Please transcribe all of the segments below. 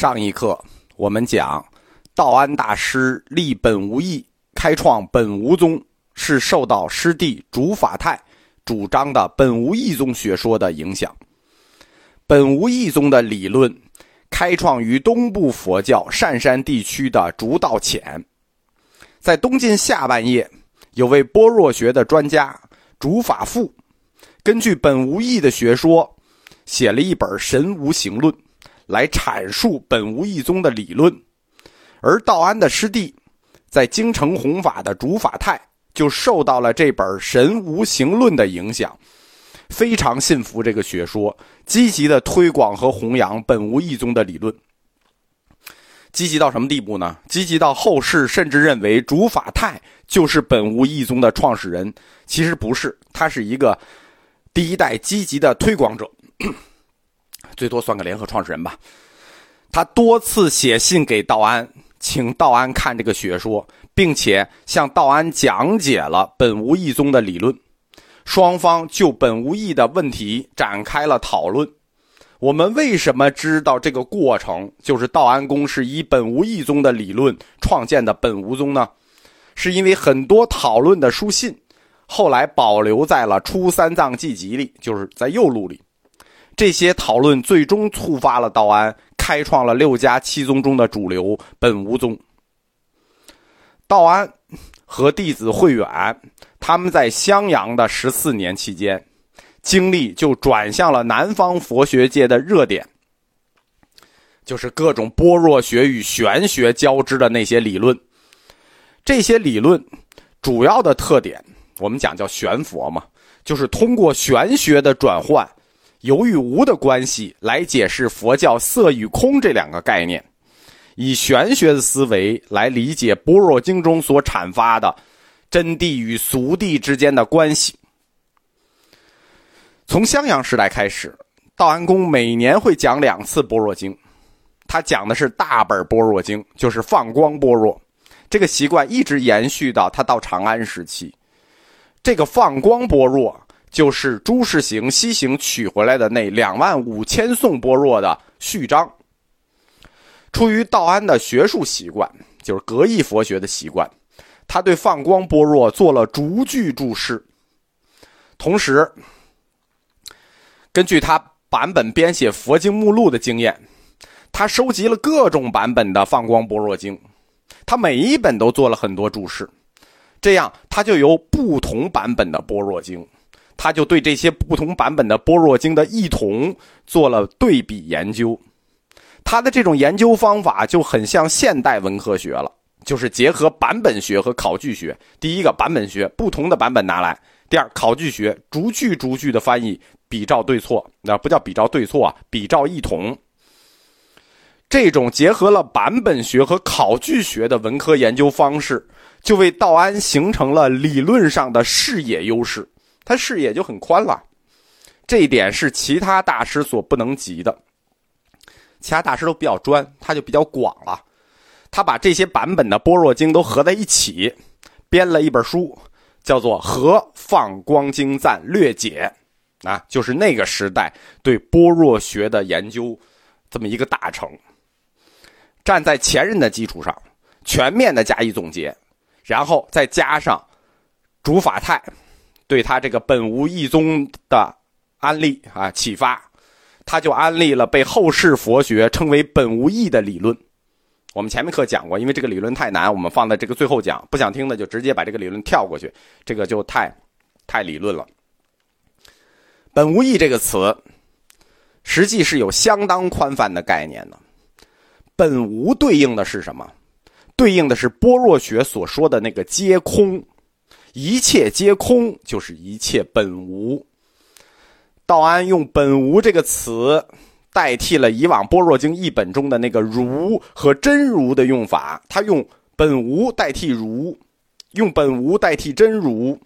上一课我们讲，道安大师立本无义，开创本无宗，是受到师弟竺法泰主张的本无义宗学说的影响。本无义宗的理论开创于东部佛教善山地区的竺道潜。在东晋下半叶，有位般若学的专家竺法富，根据本无义的学说，写了一本《神无形论》。来阐述本无一宗的理论，而道安的师弟，在京城弘法的竺法泰就受到了这本《神无形论》的影响，非常信服这个学说，积极的推广和弘扬本无一宗的理论。积极到什么地步呢？积极到后世甚至认为竺法泰就是本无一宗的创始人，其实不是，他是一个第一代积极的推广者。最多算个联合创始人吧。他多次写信给道安，请道安看这个学说，并且向道安讲解了本无义宗的理论。双方就本无义的问题展开了讨论。我们为什么知道这个过程？就是道安公是以本无义宗的理论创建的本无宗呢？是因为很多讨论的书信后来保留在了《初三藏记集》里，就是在右录里。这些讨论最终触发了道安，开创了六家七宗中的主流本无宗。道安和弟子慧远，他们在襄阳的十四年期间，精力就转向了南方佛学界的热点，就是各种般若学与玄学交织的那些理论。这些理论主要的特点，我们讲叫玄佛嘛，就是通过玄学的转换。有与无的关系来解释佛教色与空这两个概念，以玄学的思维来理解般若经中所阐发的真谛与俗谛之间的关系。从襄阳时代开始，道安公每年会讲两次般若经，他讲的是大本般若经，就是放光般若。这个习惯一直延续到他到长安时期。这个放光般若。就是朱士行西行取回来的那两万五千颂般若的序章。出于道安的学术习惯，就是格义佛学的习惯，他对放光般若做了逐句注释。同时，根据他版本编写佛经目录的经验，他收集了各种版本的放光般若经，他每一本都做了很多注释，这样他就有不同版本的般若经。他就对这些不同版本的般若经的异同做了对比研究，他的这种研究方法就很像现代文科学了，就是结合版本学和考据学。第一个版本学，不同的版本拿来；第二考据学，逐句逐句的翻译，比照对错，那不叫比照对错啊，比照异同。这种结合了版本学和考据学的文科研究方式，就为道安形成了理论上的视野优势。他视野就很宽了，这一点是其他大师所不能及的。其他大师都比较专，他就比较广了。他把这些版本的般若经都合在一起，编了一本书，叫做《合放光经赞略解》，啊，就是那个时代对般若学的研究这么一个大成。站在前人的基础上，全面的加以总结，然后再加上主法泰。对他这个本无义宗的安利啊启发，他就安利了被后世佛学称为本无义的理论。我们前面课讲过，因为这个理论太难，我们放在这个最后讲。不想听的就直接把这个理论跳过去，这个就太太理论了。本无义这个词，实际是有相当宽泛的概念的。本无对应的是什么？对应的是般若学所说的那个皆空。一切皆空，就是一切本无。道安用“本无”这个词代替了以往《般若经》译本中的那个“如”和“真如”的用法，他用“本无”代替“如”，用“本无”代替“真如”。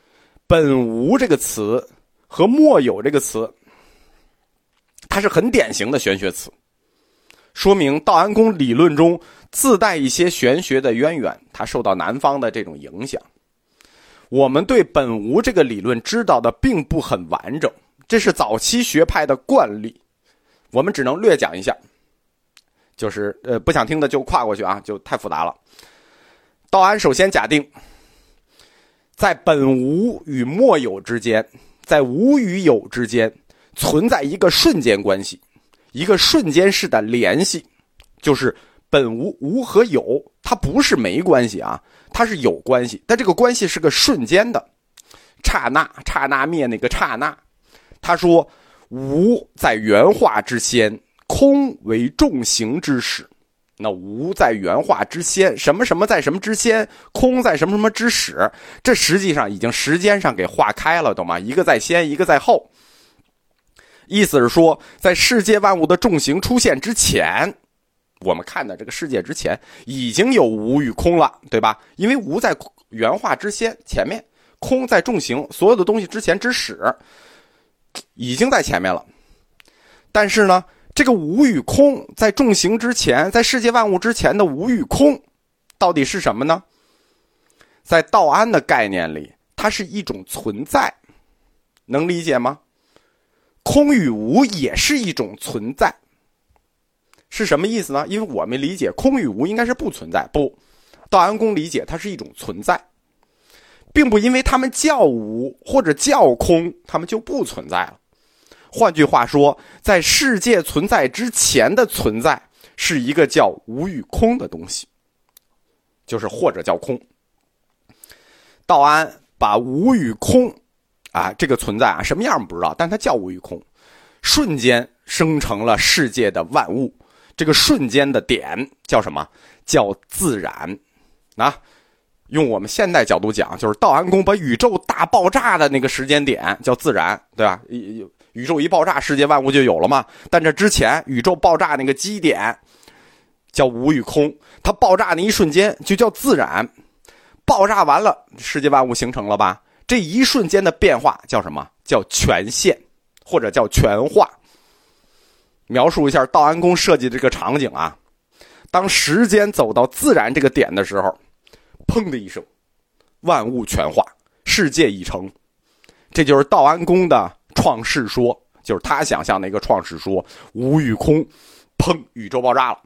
“本无”这个词和“莫有”这个词，它是很典型的玄学词，说明道安公理论中自带一些玄学的渊源，它受到南方的这种影响。我们对本无这个理论知道的并不很完整，这是早期学派的惯例，我们只能略讲一下。就是呃不想听的就跨过去啊，就太复杂了。道安首先假定，在本无与末有之间，在无与有之间存在一个瞬间关系，一个瞬间式的联系，就是本无无和有，它不是没关系啊，它是有关系，但这个关系是个瞬间的，刹那刹那灭那个刹那。他说：“无在原化之先，空为众行之始。那无在原化之先，什么什么在什么之先，空在什么什么之始。这实际上已经时间上给化开了，懂吗？一个在先，一个在后。意思是说，在世界万物的众行出现之前，我们看的这个世界之前，已经有无与空了，对吧？因为无在原化之先前面，空在众行所有的东西之前之始。”已经在前面了，但是呢，这个无与空在众行之前，在世界万物之前的无与空，到底是什么呢？在道安的概念里，它是一种存在，能理解吗？空与无也是一种存在，是什么意思呢？因为我们理解空与无应该是不存在，不，道安公理解它是一种存在。并不因为他们叫无或者叫空，他们就不存在了。换句话说，在世界存在之前的存在是一个叫无与空的东西，就是或者叫空。道安把无与空啊这个存在啊什么样不知道，但它叫无与空，瞬间生成了世界的万物。这个瞬间的点叫什么？叫自然啊。用我们现代角度讲，就是道安公把宇宙大爆炸的那个时间点叫自然，对吧？宇宙一爆炸，世界万物就有了嘛。但这之前，宇宙爆炸那个基点叫无与空，它爆炸那一瞬间就叫自然。爆炸完了，世界万物形成了吧？这一瞬间的变化叫什么？叫全现，或者叫全化。描述一下道安公设计这个场景啊，当时间走到自然这个点的时候。砰的一声，万物全化，世界已成，这就是道安公的创世说，就是他想象的一个创世说。无与空，砰，宇宙爆炸了。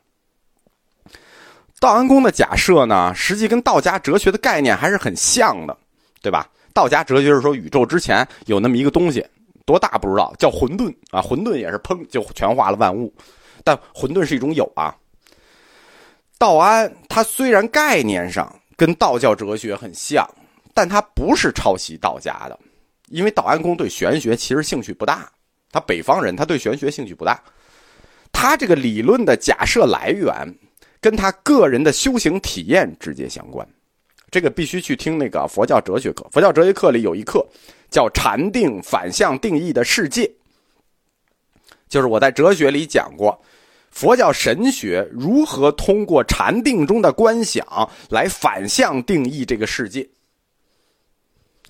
道安公的假设呢，实际跟道家哲学的概念还是很像的，对吧？道家哲学是说宇宙之前有那么一个东西，多大不知道，叫混沌啊，混沌也是砰就全化了万物，但混沌是一种有啊。道安他虽然概念上。跟道教哲学很像，但他不是抄袭道家的，因为道安公对玄学其实兴趣不大。他北方人，他对玄学兴趣不大。他这个理论的假设来源，跟他个人的修行体验直接相关。这个必须去听那个佛教哲学课。佛教哲学课里有一课叫“禅定反向定义的世界”，就是我在哲学里讲过。佛教神学如何通过禅定中的观想来反向定义这个世界？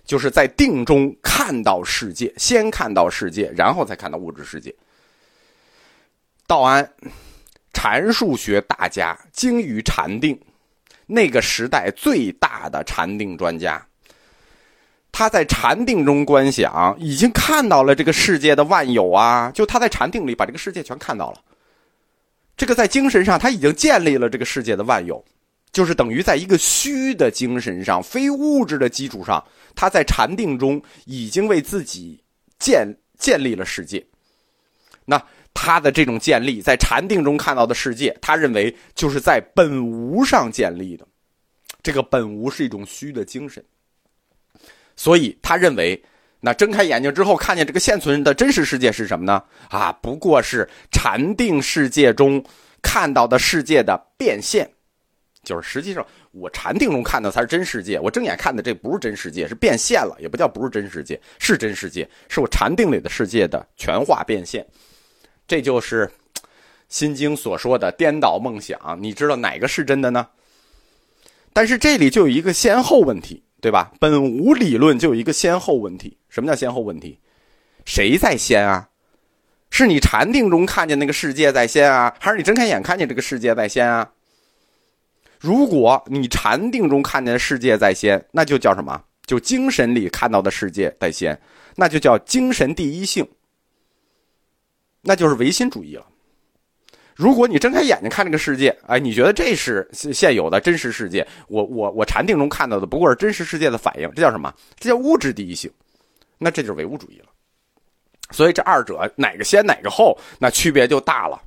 就是在定中看到世界，先看到世界，然后再看到物质世界。道安，禅术学大家，精于禅定，那个时代最大的禅定专家。他在禅定中观想，已经看到了这个世界的万有啊！就他在禅定里把这个世界全看到了。这个在精神上，他已经建立了这个世界的万有，就是等于在一个虚的精神上、非物质的基础上，他在禅定中已经为自己建建立了世界。那他的这种建立，在禅定中看到的世界，他认为就是在本无上建立的。这个本无是一种虚的精神，所以他认为。那睁开眼睛之后，看见这个现存的真实世界是什么呢？啊，不过是禅定世界中看到的世界的变现，就是实际上我禅定中看到才是真世界，我睁眼看的这不是真世界，是变现了，也不叫不是真世界，是真世界，是我禅定里的世界的全化变现，这就是《心经》所说的颠倒梦想。你知道哪个是真的呢？但是这里就有一个先后问题。对吧？本无理论就有一个先后问题。什么叫先后问题？谁在先啊？是你禅定中看见那个世界在先啊，还是你睁开眼看见这个世界在先啊？如果你禅定中看见世界在先，那就叫什么？就精神里看到的世界在先，那就叫精神第一性，那就是唯心主义了。如果你睁开眼睛看这个世界，哎，你觉得这是现有的真实世界？我我我禅定中看到的不过是真实世界的反应，这叫什么？这叫物质第一性。那这就是唯物主义了。所以这二者哪个先哪个后，那区别就大了。